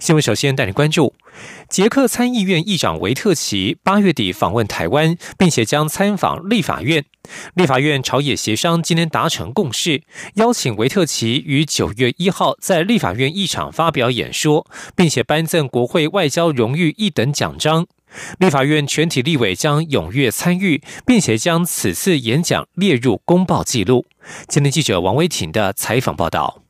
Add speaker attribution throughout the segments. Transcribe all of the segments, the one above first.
Speaker 1: 新闻。首先带您关注。捷克参议院议长维特奇八月底访问台湾，并且将参访立法院。立法院朝野协商今天达成共识，邀请维特奇于九月一号在立法院议场发表演说，并且颁赠国会外交荣誉一等奖章。立法院全体立委将踊跃参与，并且将此次演讲列入公报记录。今天记者王威婷的采访报道。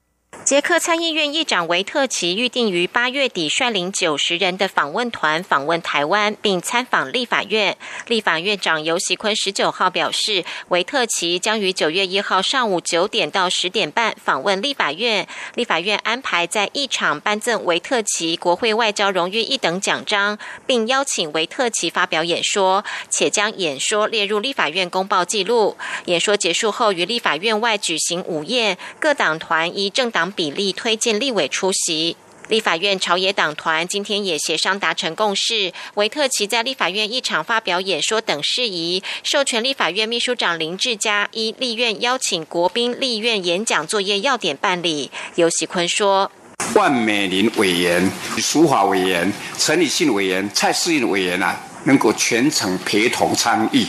Speaker 2: 捷克参议院议长维特奇预定于八月底率领九十人的访问团访问台湾，并参访立法院。立法院长游锡坤十九号表示，维特奇将于九月一号上午九点到十点半访问立法院。立法院安排在议场颁赠维特奇国会外交荣誉一等奖章，并邀请维特奇发表演说，且将演说列入立法院公报记录。演说结束后，于立法院外举行午宴，各党团依政党。比例推荐立委出席。立法院朝野党团今天也协商达成共识，维特奇在立法院议场发表演说等事宜，授权立法院秘书长林志嘉依立院邀请国宾立院演讲作业要点办理。尤喜坤说：“
Speaker 3: 万美玲委员、苏华委员、陈理信委员、蔡世应委员啊，能够全程陪同参与。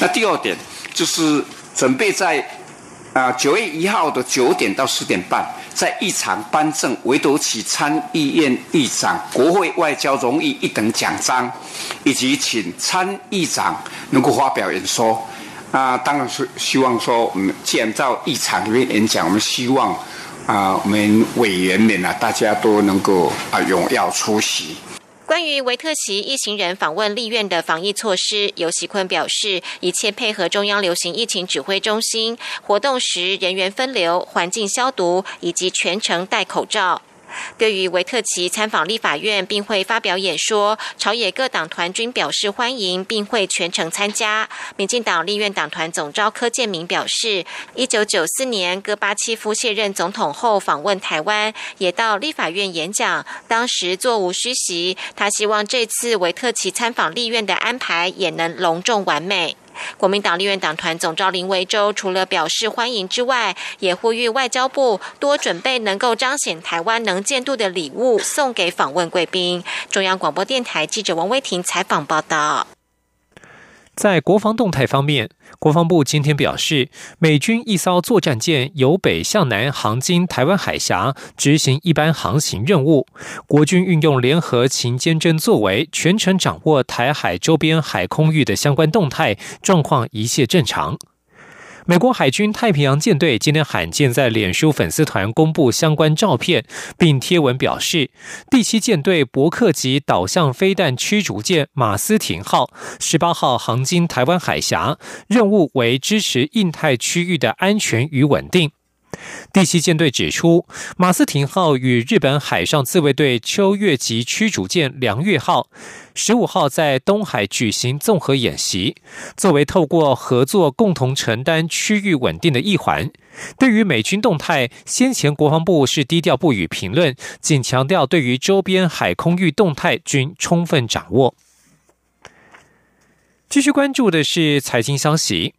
Speaker 3: 那第二点就是准备在啊九月一号的九点到十点半。”在议场颁赠唯独起参议院议长国会外交荣誉一等奖章，以及请参议长能够发表演说。啊，当然是希望说，我们既然到议场里面演讲，我们希望啊，我们委员们啊，大家都能够啊踊跃出席。
Speaker 2: 关于维特奇一行人访问立院的防疫措施，尤喜坤表示，一切配合中央流行疫情指挥中心，活动时人员分流、环境消毒以及全程戴口罩。对于维特奇参访立法院并会发表演说，朝野各党团均表示欢迎，并会全程参加。民进党立院党团总召柯建明表示，一九九四年戈巴契夫卸任总统后访问台湾，也到立法院演讲，当时座无虚席。他希望这次维特奇参访立院的安排也能隆重完美。国民党立院党团总召林维洲除了表示欢迎之外，也呼吁外交部多准备能够彰显台湾能见度的礼物送给访问贵宾。中央广播电台记者王威婷采访报道。
Speaker 1: 在国防动态方面，国防部今天表示，美军一艘作战舰由北向南航经台湾海峡，执行一般航行任务。国军运用联合勤监侦作为，全程掌握台海周边海空域的相关动态状况，一切正常。美国海军太平洋舰队今天罕见在脸书粉丝团公布相关照片，并贴文表示，第七舰队伯克级导向飞弹驱逐舰马斯廷号十八号航经台湾海峡，任务为支持印太区域的安全与稳定。第七舰队指出，马斯廷号与日本海上自卫队秋月级驱逐舰良月号十五号在东海举行综合演习，作为透过合作共同承担区域稳定的一环。对于美军动态，先前国防部是低调不予评论，仅强调对于周边海空域动态均充分掌握。继续关注的是财经消息。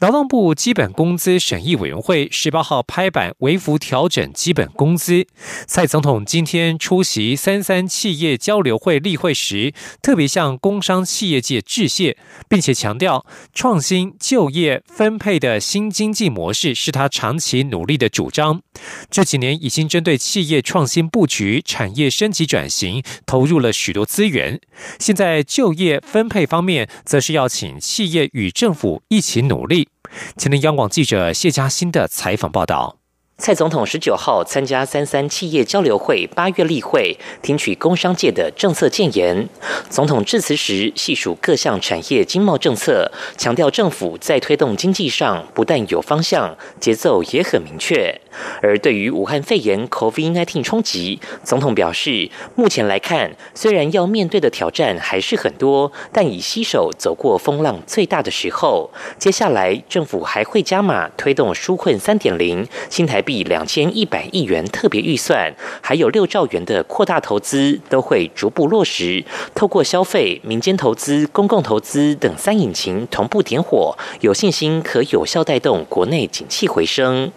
Speaker 1: 劳动部基本工资审议委员会十八号拍板微幅调整基本工资。蔡总统今天出席三三企业交流会例会时，特别向工商企业界致谢，并且强调创新就业分配的新经济模式是他长期努力的主张。这几年已经针对企业创新布局、产业升级转型投入了许多资源。现在就业分配方面，则是要请企业与政府一起努努力。前天央广记者谢佳欣的采访报道。
Speaker 4: 蔡总统十九号参加三三企业交流会八月例会，听取工商界的政策建言。总统致辞时细数各项产业经贸政策，强调政府在推动经济上不但有方向，节奏也很明确。而对于武汉肺炎 （COVID-19） 冲击，总统表示，目前来看，虽然要面对的挑战还是很多，但已携手走过风浪最大的时候。接下来，政府还会加码推动纾困三点零，新台。币以两千一百亿元特别预算，还有六兆元的扩大投资，都会逐步落实。透过消费、民间投资、公共投资等三引擎同步点火，有信心可有效带动国内景气回升。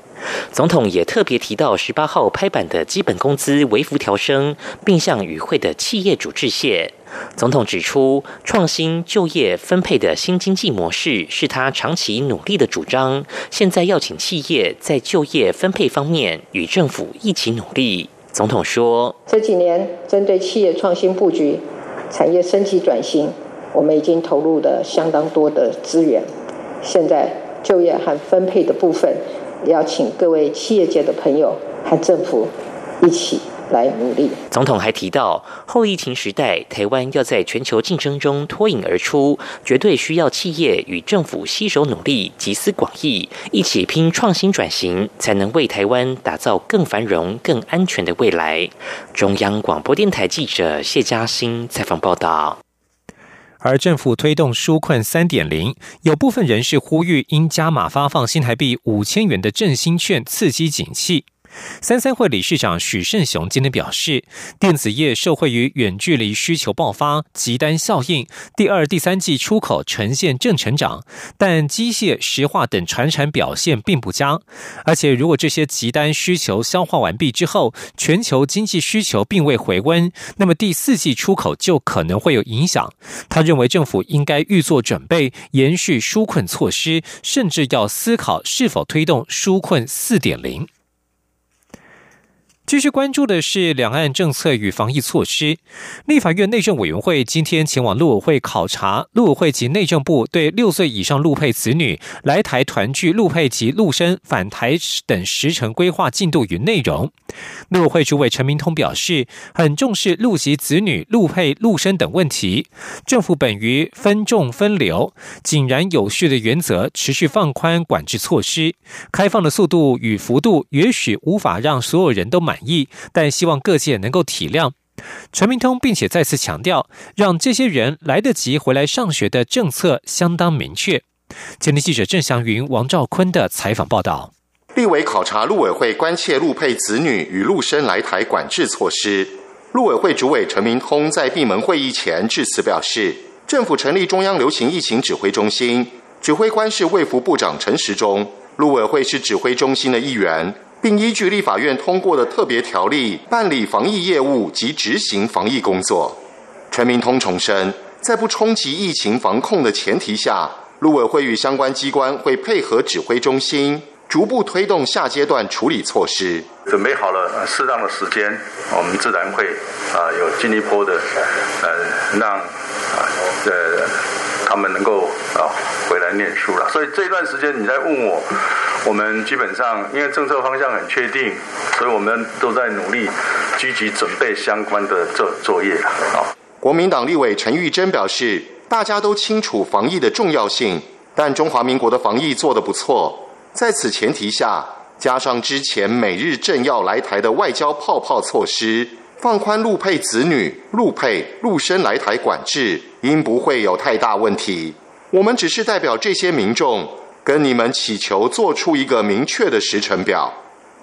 Speaker 4: 总统也特别提到，十八号拍板的基本工资微幅调升，并向与会的企业主致谢。总统指出，创新就业分配的新经济模式是他长期努力的主张。现在要请企业在就业分配方面与政府一起努力。总统说：“这几年针对企业创新布局、产业升级转型，我们已经投入了相当多的资源。现在就业和分配的部分，也要请各位企业界的朋友和政府一起。”来努力。总统还提到，后疫情时代，台湾要在全球竞争中脱颖而出，绝对需要企业与政府携手努力，集思广益，一起拼创新转型，才能为台湾打造更繁荣、更安全的未来。中央广播电台记者谢嘉欣采访报道。
Speaker 1: 而政府推动纾困三点零，有部分人士呼吁应加码发放新台币五千元的振兴券，刺激景气。三三会理事长许胜雄今天表示，电子业受惠于远距离需求爆发、集单效应，第二、第三季出口呈现正成长，但机械、石化等传产表现并不佳。而且，如果这些集单需求消化完毕之后，全球经济需求并未回温，那么第四季出口就可能会有影响。他认为，政府应该预做准备，延续纾困措施，甚至要思考是否推动纾困四点零。继续关注的是两岸政策与防疫措施。立法院内政委员会今天前往陆委会考察，陆委会及内政部对六岁以上陆配子女来台团聚陆配及陆生返台等时程规划进度与内容。陆委会主委陈明通表示，很重视陆籍子女、陆配、陆生等问题。政府本于分重分流、井然有序的原则，持续放宽管制措施，开放的速度与幅度也许无法让所有人都满。意，但希望各界能够体谅陈明通，并且再次强调，让这些人来得及回来上学的政策相当明确。前天记者郑祥云、王兆坤的采访报道。
Speaker 5: 立委考察陆委会关切陆配子女与陆生来台管制措施。陆委会主委陈明通在闭门会议前致辞表示，政府成立中央流行疫情指挥中心，指挥官是卫福部长陈时中，陆委会是指挥中心的一员。并依据立法院通过的特别条例办理防疫业务及执行防疫工作。陈明通重申，在不冲击疫情防控的前提下，陆委会与相关机关会配合指挥中心，逐步推动下阶段处理措施。
Speaker 6: 准备好了适当的时间，我们自然会啊有进一步的呃让啊呃他们能够啊回来念书了。所以这段时间你在问我。我们基本上因为政策方向很确定，所以我们都在努力积极准备相关的作作业了。啊，
Speaker 5: 国民党立委陈玉珍表示，大家都清楚防疫的重要性，但中华民国的防疫做得不错。在此前提下，加上之前每日政要来台的外交泡泡措施，放宽陆配子女、陆配陆生来台管制，应不会有太大问题。我们只是代表这些民众。跟你们祈求做出一个明确的时程表。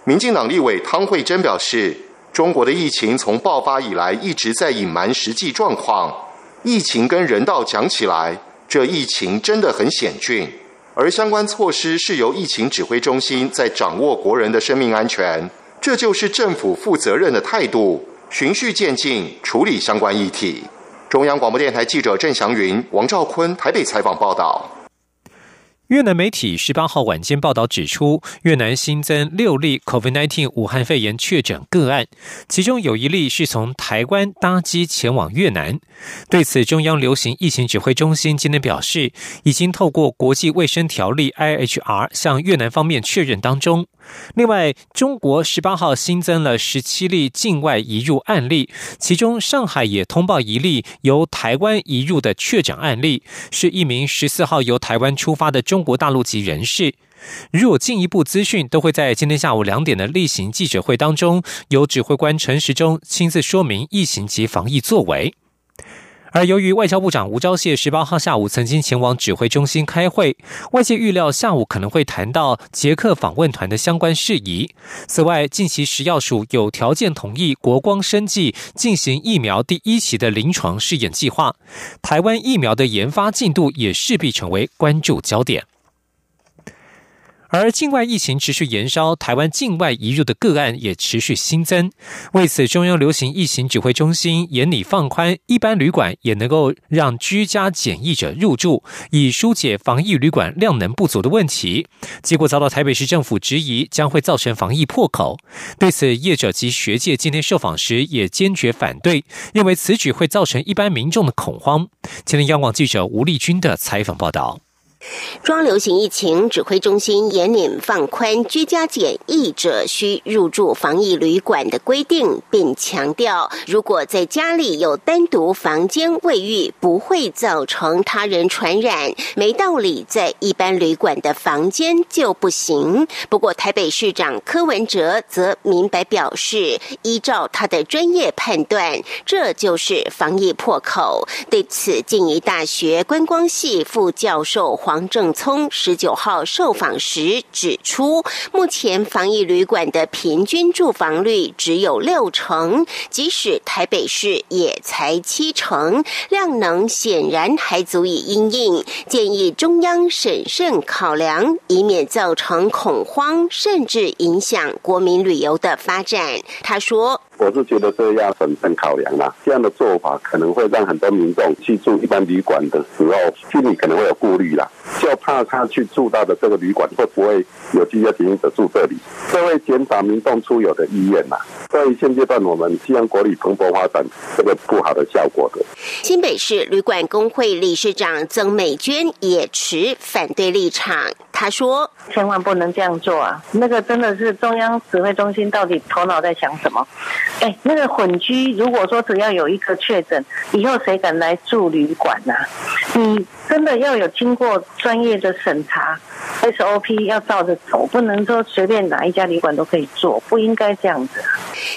Speaker 5: 民进党立委汤慧珍表示，中国的疫情从爆发以来一直在隐瞒实际状况。疫情跟人道讲起来，这疫情真的很险峻，而相关措施是由疫情指挥中心在掌握国人的生命安全，这就是政府负责任的态度，循序渐进处理相关议题。中央广播电台记者郑祥云、王兆坤台北采访报道。
Speaker 1: 越南媒体十八号晚间报道指出，越南新增六例 COVID-19 武汉肺炎确诊个案，其中有一例是从台湾搭机前往越南。对此，中央流行疫情指挥中心今天表示，已经透过国际卫生条例 IHR 向越南方面确认当中。另外，中国十八号新增了十七例境外移入案例，其中上海也通报一例由台湾移入的确诊案例，是一名十四号由台湾出发的中国大陆籍人士。如有进一步资讯，都会在今天下午两点的例行记者会当中，由指挥官陈时中亲自说明疫情及防疫作为。而由于外交部长吴钊燮十八号下午曾经前往指挥中心开会，外界预料下午可能会谈到捷克访问团的相关事宜。此外，近期食药署有条件同意国光生技进行疫苗第一期的临床试验计划，台湾疫苗的研发进度也势必成为关注焦点。而境外疫情持续延烧，台湾境外移入的个案也持续新增。为此，中央流行疫情指挥中心严拟放宽，一般旅馆也能够让居家检疫者入住，以疏解防疫旅馆量能不足的问题。结果遭到台北市政府质疑，将会造成防疫破口。对此，业者及学界今天受访时也坚决反对，认为此举会造成一般民众的恐慌。前天央广记者吴丽君的采访报道。
Speaker 7: 中流行疫情指挥中心严令放宽居家检疫者需入住防疫旅馆的规定，并强调，如果在家里有单独房间卫浴，不会造成他人传染，没道理在一般旅馆的房间就不行。不过，台北市长柯文哲则明白表示，依照他的专业判断，这就是防疫破口。对此，静宜大学观光系副教授黄。王正聪十九号受访时指出，目前防疫旅馆的平均住房率只有六成，即使台北市也才七成，量能显然还足以应应。建议中央审慎考量，以免造成恐慌，甚至影响国民旅游的发展。他说。
Speaker 8: 我是觉得这要审慎考量啦，这样的做法可能会让很多民众去住一般旅馆的时候，心里可能会有顾虑啦，就怕他去住到的这个旅馆会不会有居家检疫者住这里，这会减少民众出游的意愿呐。所以现阶段我们希望国旅蓬勃发展，这个不好的效果的。
Speaker 7: 新北市旅馆工会理事长曾美娟也持反对立场，他说：“
Speaker 9: 千万不能这样做啊！那个真的是中央指挥中心到底头脑在想什么？”哎，那个混居，如果说只要有一个确诊，以后谁敢来住旅馆呢？你真的要有经过专业的审查，SOP 要照着走，不能说随便哪一家旅馆都可以做，不应该这样子。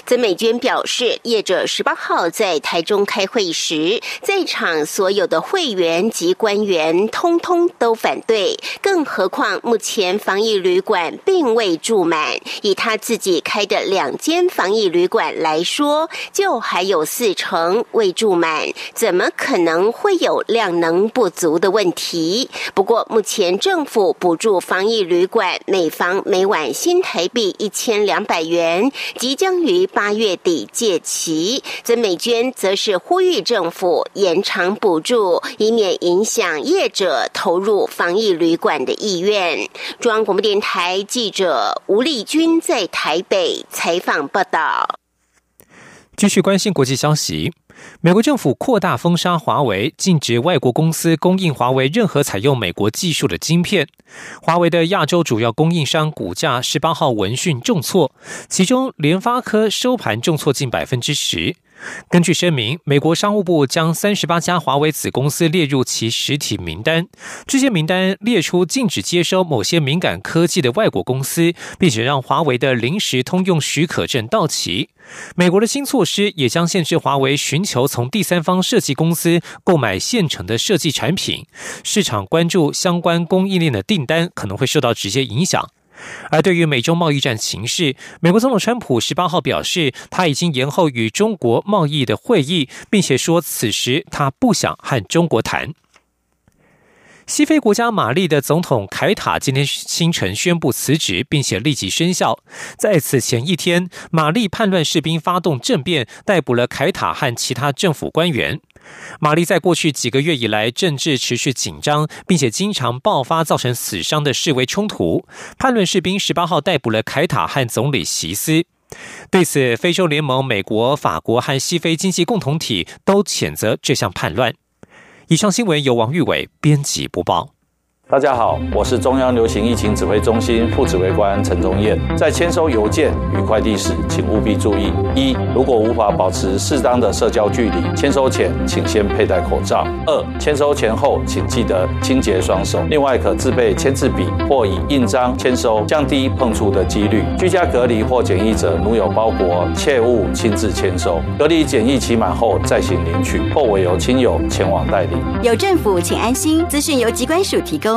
Speaker 7: 曾美娟表示，业者十八号在台中开会时，在场所有的会员及官员通通都反对，更何况目前防疫旅馆并未住满，以他自己开的两间防疫旅馆来说，就还有四成未住满，怎么可能会有量能不足的问题？不过目前政府补助防疫旅馆每房每晚新台币一千两百元，即将于。八月底届期，曾美娟则是呼吁政府延长补助，以免影响业者投入防疫旅馆的意愿。中央广播电台记者吴丽君在台北采访报道。
Speaker 1: 继续关心国际消息。美国政府扩大封杀华为，禁止外国公司供应华为任何采用美国技术的晶片。华为的亚洲主要供应商股价十八号闻讯重挫，其中联发科收盘重挫近百分之十。根据声明，美国商务部将三十八家华为子公司列入其实体名单。这些名单列出禁止接收某些敏感科技的外国公司，并且让华为的临时通用许可证到期。美国的新措施也将限制华为寻求从第三方设计公司购买现成的设计产品。市场关注相关供应链的订单可能会受到直接影响。而对于美中贸易战形势，美国总统川普十八号表示，他已经延后与中国贸易的会议，并且说此时他不想和中国谈。西非国家马利的总统凯塔今天清晨宣布辞职，并且立即生效。在此前一天，马利叛乱士兵发动政变，逮捕了凯塔和其他政府官员。玛丽在过去几个月以来，政治持续紧张，并且经常爆发造成死伤的示威冲突。叛乱士兵十八号逮捕了凯塔和总理席斯。对此，非洲联盟、美国、法国和西非经济共同体都谴责这项叛乱。以上新闻由王玉伟编辑播报。
Speaker 10: 大家好，我是中央流行疫情指挥中心副指挥官陈宗彦。在签收邮件与快递时，请务必注意：一、如果无法保持适当的社交距离，签收前请先佩戴口罩；二、签收前后请记得清洁双手。另外，可自备签字笔或以印章签收，降低碰触的几率。居家隔离或检疫者，如有包裹，切勿亲自签收。隔离检疫期满后再行领取，或委由亲友前往代理。
Speaker 11: 有政府，请安心。资讯由机关署提供。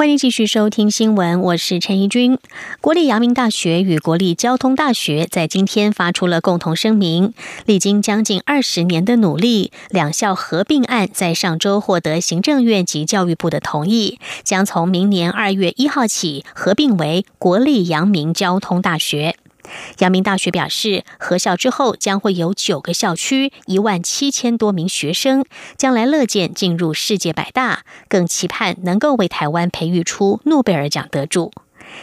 Speaker 12: 欢迎继续收听新闻，我是陈怡君。国立阳明大学与国立交通大学在今天发出了共同声明，历经将近二十年的努力，两校合并案在上周获得行政院及教育部的同意，将从明年二月一号起合并为国立阳明交通大学。阳明大学表示，合校之后将会有九个校区，一万七千多名学生，将来乐见进入世界百大，更期盼能够为台湾培育出诺贝尔奖得主。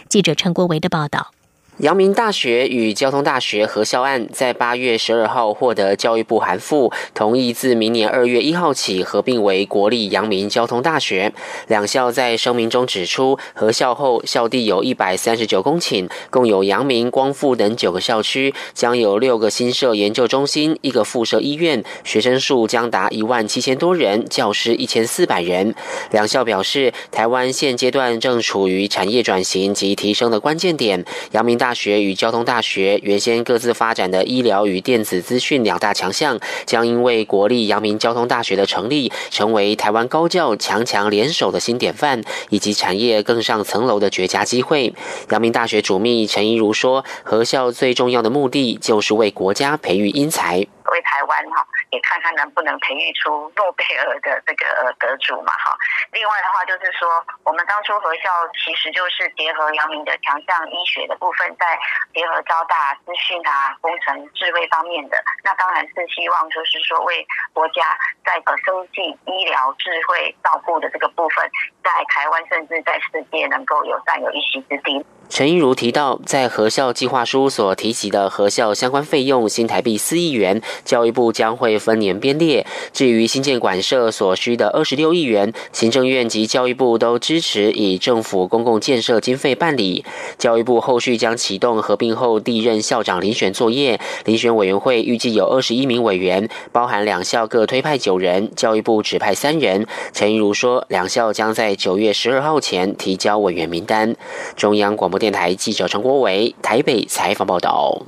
Speaker 12: 记者陈国维的报道。
Speaker 13: 阳明大学与交通大学合校案在八月十二号获得教育部函复，同意自明年二月一号起合并为国立阳明交通大学。两校在声明中指出，合校后校地有一百三十九公顷，共有阳明、光复等九个校区，将有六个新设研究中心，一个附设医院，学生数将达一万七千多人，教师一千四百人。两校表示，台湾现阶段正处于产业转型及提升的关键点，阳明大。大学与交通大学原先各自发展的医疗与电子资讯两大强项，将因为国立阳明交通大学的成立，成为台湾高教强强联手的新典范，以及产业更上层楼的绝佳机会。阳明大学主秘陈怡如说：“合校最重要的目的，就是为国家培育英才。”为台湾哈，也看看能不能培育出诺贝尔的这个得主嘛哈。另外的话就是说，我们当初合校其实就是结合阳明的强项医学的部分，在结合交大资讯啊、工程智慧方面的，那当然是希望就是说为国家在呃生计、医疗、智慧照顾的这个部分，在台湾甚至在世界能够有占有一席之地。陈一如提到，在合校计划书所提及的合校相关费用新台币四亿元，教育部将会分年编列。至于新建馆舍所需的二十六亿元，行政院及教育部都支持以政府公共建设经费办理。教育部后续将启动合并后第一任校长遴选作业，遴选委员会预计有二十一名委员，包含两校各推派九人，教育部指派三人。陈一如说，两校将在九月十二号前提交委员名单。中央广播。电台记者陈国伟台北采访报道。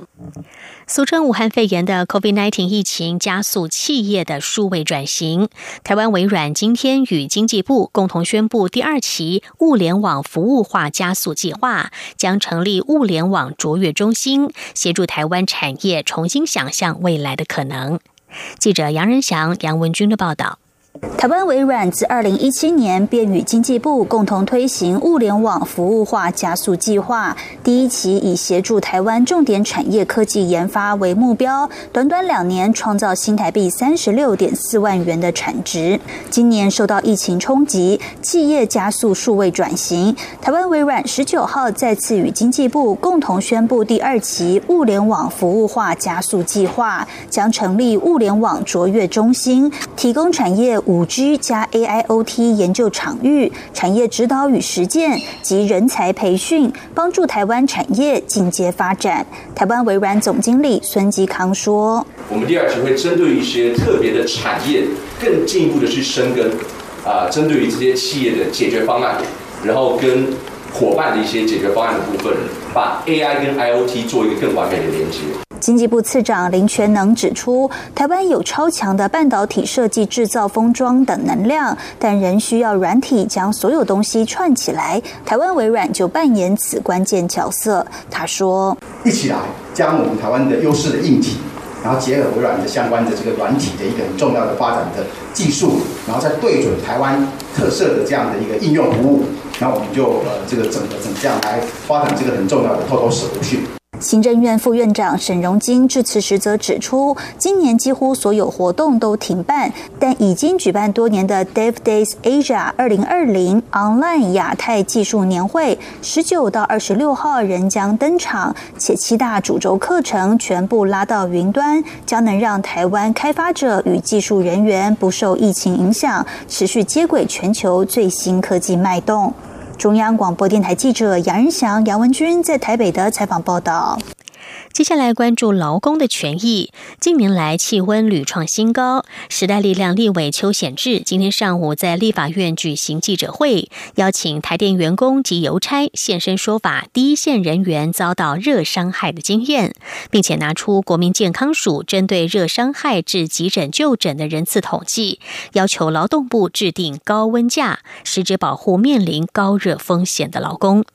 Speaker 12: 俗称武汉肺炎的 COVID-19 疫情加速企业的数位转型。台湾微软今天与经济部共同宣布，第二期物联网服务化加速计划将成立物联网卓越中心，协助台湾产业重新想象未来的可能。记者杨仁祥、杨文军的报道。
Speaker 14: 台湾微软自二零一七年便与经济部共同推行物联网服务化加速计划，第一期以协助台湾重点产业科技研发为目标，短短两年创造新台币三十六点四万元的产值。今年受到疫情冲击，企业加速数位转型，台湾微软十九号再次与经济部共同宣布第二期物联网服务化加速计划，将成立物联网卓越中心，提供产业。五 G 加 AIoT 研究场域、产业指导与实践及人才培训，帮助台湾产业进阶发展。台湾微软总经理孙吉康说：“
Speaker 15: 我们第二期会针对一些特别的产业，更进一步的去深耕啊，针对于这些企业的解决方案，然后跟伙伴的一些解决方案的部分，把 AI 跟 IoT 做一个更完美的连接。”
Speaker 14: 经济部次长林全能指出，台湾有超强的半导体设计、制造、封装等能量，但仍需要软体将所有东西串起来。台湾微软就扮演此关键角色。他说：“
Speaker 16: 一起来将我们台湾的优势的硬体，然后结合微软的相关的这个软体的一个很重要的发展的技术，然后再对准台湾特色的这样的一个应用服务，那我们就呃这个整个整这样来发展这个很重要的 Total Solution。”
Speaker 14: 行政院副院长沈荣金致辞时则指出，今年几乎所有活动都停办，但已经举办多年的 Dev Days Asia 二零二零 Online 亚太技术年会，十九到二十六号仍将登场，且七大主轴课程全部拉到云端，将能让台湾开发者与技术人员不受疫情影响，持续接轨全球最新科技脉动。中央广播电台记者杨仁祥、杨文军在台北的采访报道。
Speaker 12: 接下来关注劳工的权益。近年来气温屡创新高，时代力量立委邱显志今天上午在立法院举行记者会，邀请台电员工及邮差现身说法，第一线人员遭到热伤害的经验，并且拿出国民健康署针对热伤害至急诊就诊的人次统计，要求劳动部制定高温假，实质保护面临高热风险的劳工。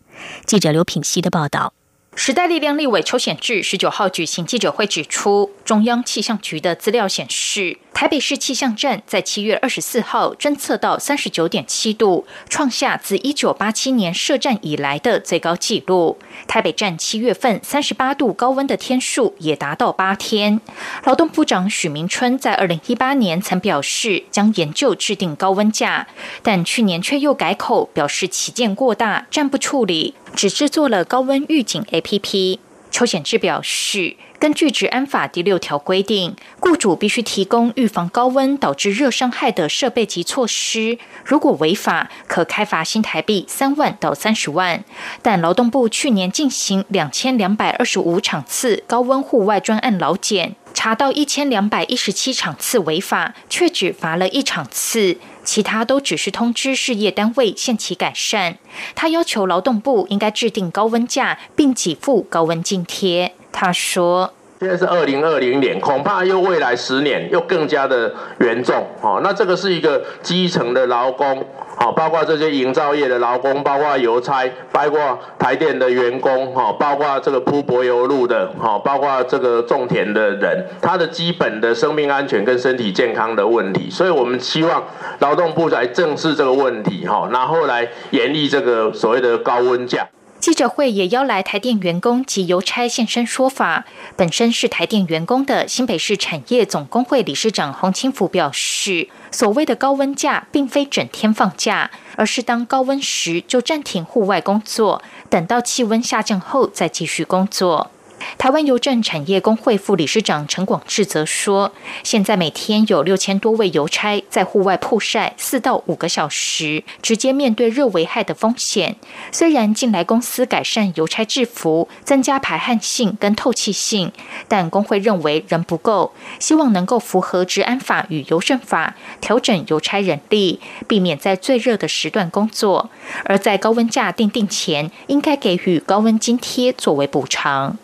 Speaker 12: 记者刘品希的报道。
Speaker 17: 时代力量立委邱显志十九号举行记者会，指出中央气象局的资料显示，台北市气象站在七月二十四号侦测到三十九点七度，创下自一九八七年设站以来的最高纪录。台北站七月份三十八度高温的天数也达到八天。劳动部长许明春在二零一八年曾表示将研究制定高温假，但去年却又改口表示起见过大，暂不处理。只制作了高温预警 APP。邱显志表示，根据《治安法》第六条规定，雇主必须提供预防高温导致热伤害的设备及措施，如果违法，可开罚新台币三万到三十万。但劳动部去年进行两千两百二十五场次高温户外专案劳检。查到一千两百一十七场次违法，却只罚了一场次，其他都只是通知事业单位限期改善。他要求劳动部应该制定高温假，并给付高温津贴。他说。
Speaker 18: 现在是二零二零年，恐怕又未来十年又更加的严重。哦，那这个是一个基层的劳工，好，包括这些营造业的劳工，包括邮差，包括台电的员工，哈，包括这个铺柏油路的，哈，包括这个种田的人，他的基本的生命安全跟身体健康的问题。所以我们希望劳动部来正视这个问题，哈，然后来严厉这个所谓的高温假。
Speaker 17: 记者会也邀来台电员工及邮差现身说法。本身是台电员工的新北市产业总工会理事长洪清福表示，所谓的高温假，并非整天放假，而是当高温时就暂停户外工作，等到气温下降后再继续工作。台湾邮政产业工会副理事长陈广志则说：“现在每天有六千多位邮差在户外曝晒四到五个小时，直接面对热危害的风险。虽然近来公司改善邮差制服，增加排汗性跟透气性，但工会认为仍不够，希望能够符合治安法与邮政法，调整邮差人力，避免在最热的时段工作。而在高温假定定前，应该给予高温津贴作为补偿。”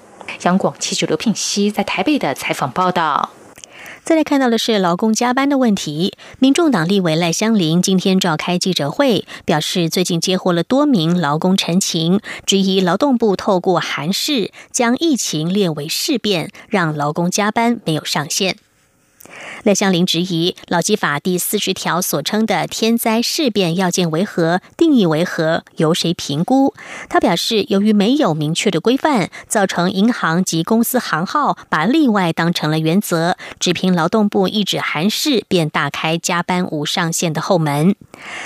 Speaker 17: 央广记者刘品熙在台北的采访报道。
Speaker 12: 再来看到的是劳工加班的问题。民众党立委赖香林今天召开记者会，表示最近接获了多名劳工陈情，质疑劳动部透过函释将疫情列为事变，让劳工加班没有上限。赖香林质疑劳基法第四十条所称的天灾事变要件为何、定义为何、由谁评估？他表示，由于没有明确的规范，造成银行及公司行号把例外当成了原则，只凭劳动部一纸函释便打开加班无上限的后门。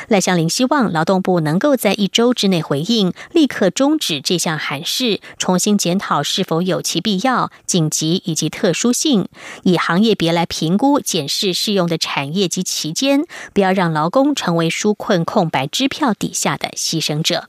Speaker 12: 赖香林希望劳动部能够在一周之内回应，立刻终止这项函释，重新检讨是否有其必要、紧急以及特殊性，以行业别来评估。检视适用的产业及期间，不要让劳工成为纾困空白支票底下的牺牲者。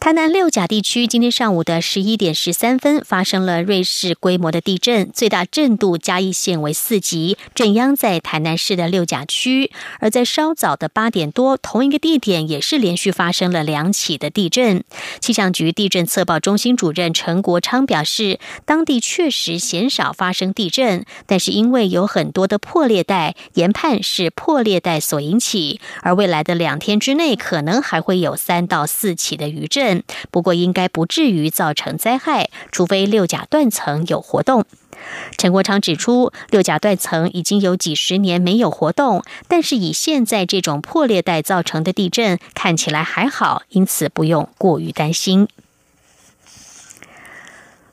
Speaker 12: 台南六甲地区今天上午的十一点十三分发生了瑞士规模的地震，最大震度嘉义县为四级，震央在台南市的六甲区。而在稍早的八点多，同一个地点也是连续发生了两起的地震。气象局地震测报中心主任陈国昌表示，当地确实鲜少发生地震，但是因为有很多的破裂带，研判是破裂带所引起，而未来的两天之内可能还会有三到四起的余震。不过，应该不至于造成灾害，除非六甲断层有活动。陈国昌指出，六甲断层已经有几十年没有活动，但是以现在这种破裂带造成的地震，看起来还好，因此不用过于担心。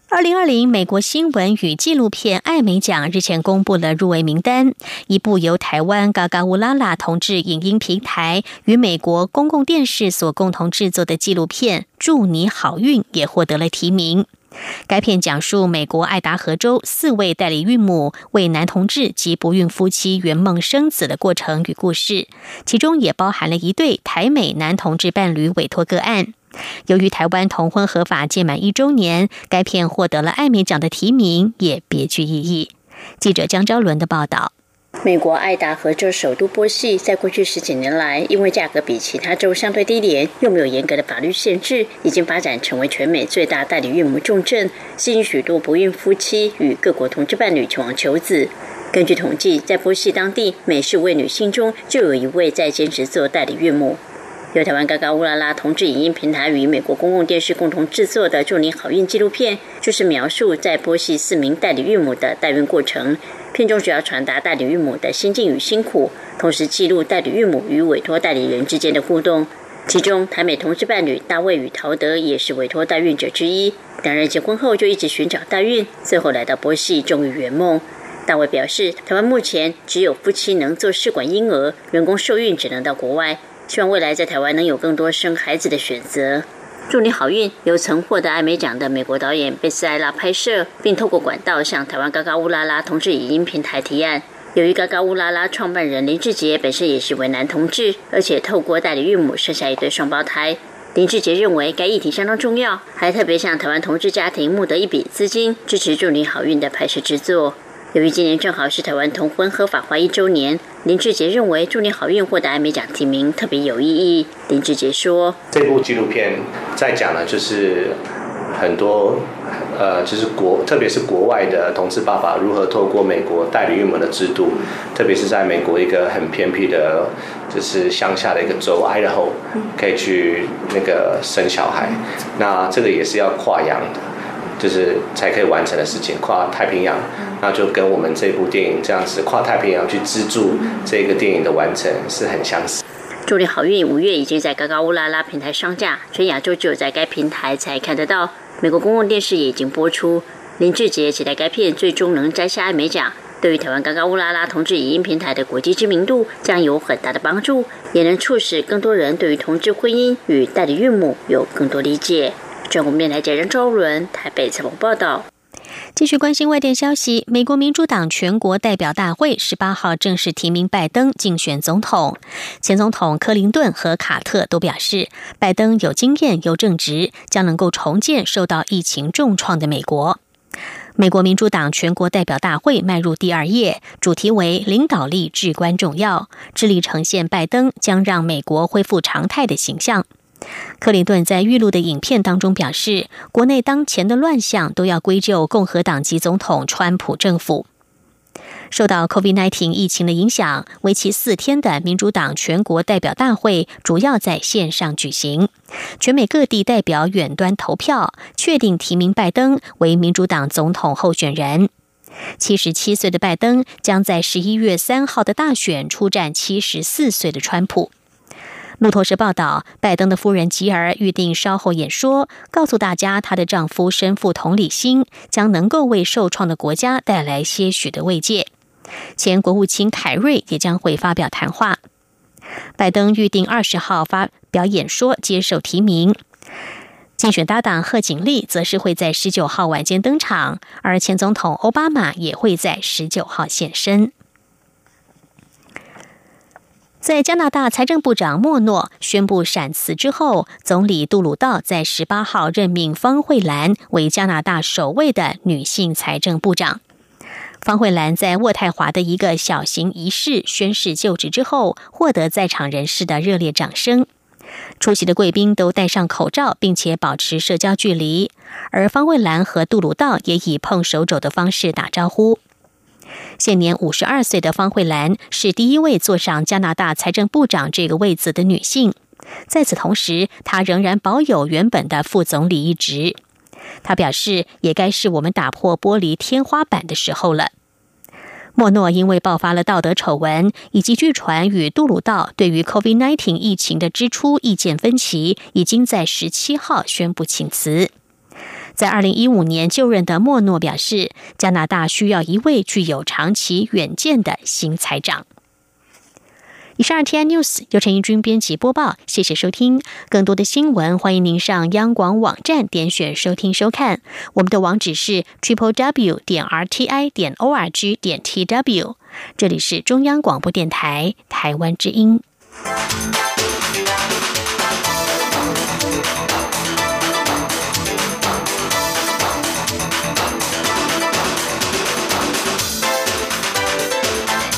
Speaker 12: 二零二零美国新闻与纪录片艾美奖日前公布了入围名单，一部由台湾嘎嘎乌拉拉同志影音平台与美国公共电视所共同制作的纪录片《祝你好运》也获得了提名。该片讲述美国爱达荷州四位代理孕母为男同志及不孕夫妻圆梦生子的过程与故事，其中也包含了一对台美男同志伴侣委托个案。由于台湾同婚合法届满一周年，该片获得了艾美奖的提名，也别具意义。记者江昭伦的报道。
Speaker 19: 美国爱达荷州首都波西，在过去十几年来，因为价格比其他州相对低廉，又没有严格的法律限制，已经发展成为全美最大代理孕母重镇，吸引许多不孕夫妻与各国同志伴侣前往求子。根据统计，在波西当地，每十位女性中就有一位在兼职做代理孕母。由台湾嘎嘎乌拉拉同志影音平台与美国公共电视共同制作的“祝你好运”纪录片，就是描述在波西四名代理孕母的代孕过程。片中主要传达代理孕母的心境与辛苦，同时记录代理孕母与委托代理人之间的互动。其中，台美同志伴侣大卫与陶德也是委托代孕者之一。两人结婚后就一直寻找代孕，最后来到波西，终于圆梦。大卫表示，台湾目前只有夫妻能做试管婴儿，人工受孕只能到国外。希望未来在台湾能有更多生孩子的选择。祝你好运！由曾获得艾美奖的美国导演贝斯艾拉拍摄，并透过管道向台湾嘎嘎乌拉拉同志影音平台提案。由于嘎嘎乌拉拉创办人林志杰本身也是为男同志，而且透过代理孕母生下一对双胞胎，林志杰认为该议题相当重要，还特别向台湾同志家庭募得一笔资金，支持祝你好运的拍摄制作。由于今年正好是台湾同婚合法化一周年，林志杰认为祝你好运获得艾美奖提名特别有意义。林志杰说：“
Speaker 20: 这部纪录片在讲的就是很多呃，就是国特别是国外的同志爸爸如何透过美国代理孕母的制度，特别是在美国一个很偏僻的，就是乡下的一个州 Idaho，可以去那个生小孩。那这个也是要跨洋的。”就是才可以完成的事情，跨太平洋，就跟我们这部电影这样子跨太平洋去资助这个电影的完成是很相似。
Speaker 19: 祝你好运！五月已经在嘎嘎乌拉拉平台上架，全亚洲只有在该平台才看得到。美国公共电视也已经播出。林志杰期待该片最终能摘下艾美奖，对于台湾嘎嘎乌拉拉同志影音平台的国际知名度将有很大的帮助，也能促使更多人对于同志婚姻与代理孕母有更多理解。中国面台记者周伦台北采访报道。
Speaker 12: 继续关心外电消息，美国民主党全国代表大会十八号正式提名拜登竞选总统。前总统克林顿和卡特都表示，拜登有经验又正直，将能够重建受到疫情重创的美国。美国民主党全国代表大会迈入第二页，主题为“领导力至关重要”，致力呈现拜登将让美国恢复常态的形象。克林顿在预录的影片当中表示，国内当前的乱象都要归咎共和党籍总统川普政府。受到 COVID-19 疫情的影响，为期四天的民主党全国代表大会主要在线上举行，全美各地代表远端投票，确定提名拜登为民主党总统候选人。七十七岁的拜登将在十一月三号的大选出战七十四岁的川普。路透社报道，拜登的夫人吉尔预定稍后演说，告诉大家她的丈夫身负同理心，将能够为受创的国家带来些许的慰藉。前国务卿凯瑞也将会发表谈话。拜登预定二十号发表演说，接受提名。竞选搭档贺锦丽则是会在十九号晚间登场，而前总统奥巴马也会在十九号现身。在加拿大财政部长莫诺宣布闪辞之后，总理杜鲁道在十八号任命方慧兰为加拿大首位的女性财政部长。方慧兰在渥太华的一个小型仪式宣誓就职之后，获得在场人士的热烈掌声。出席的贵宾都戴上口罩，并且保持社交距离，而方慧兰和杜鲁道也以碰手肘的方式打招呼。现年五十二岁的方慧兰是第一位坐上加拿大财政部长这个位子的女性。在此同时，她仍然保有原本的副总理一职。她表示，也该是我们打破玻璃天花板的时候了。莫诺因为爆发了道德丑闻，以及据传与杜鲁道对于 COVID-19 疫情的支出意见分歧，已经在十七号宣布请辞。在二零一五年就任的莫诺表示，加拿大需要一位具有长期远见的新财长。以上 T I News 由陈义军编辑播报，谢谢收听。更多的新闻，欢迎您上央广网站点选收听收看。我们的网址是 triple w 点 r t i 点 o r g 点 t w。这里是中央广播电台台湾之音。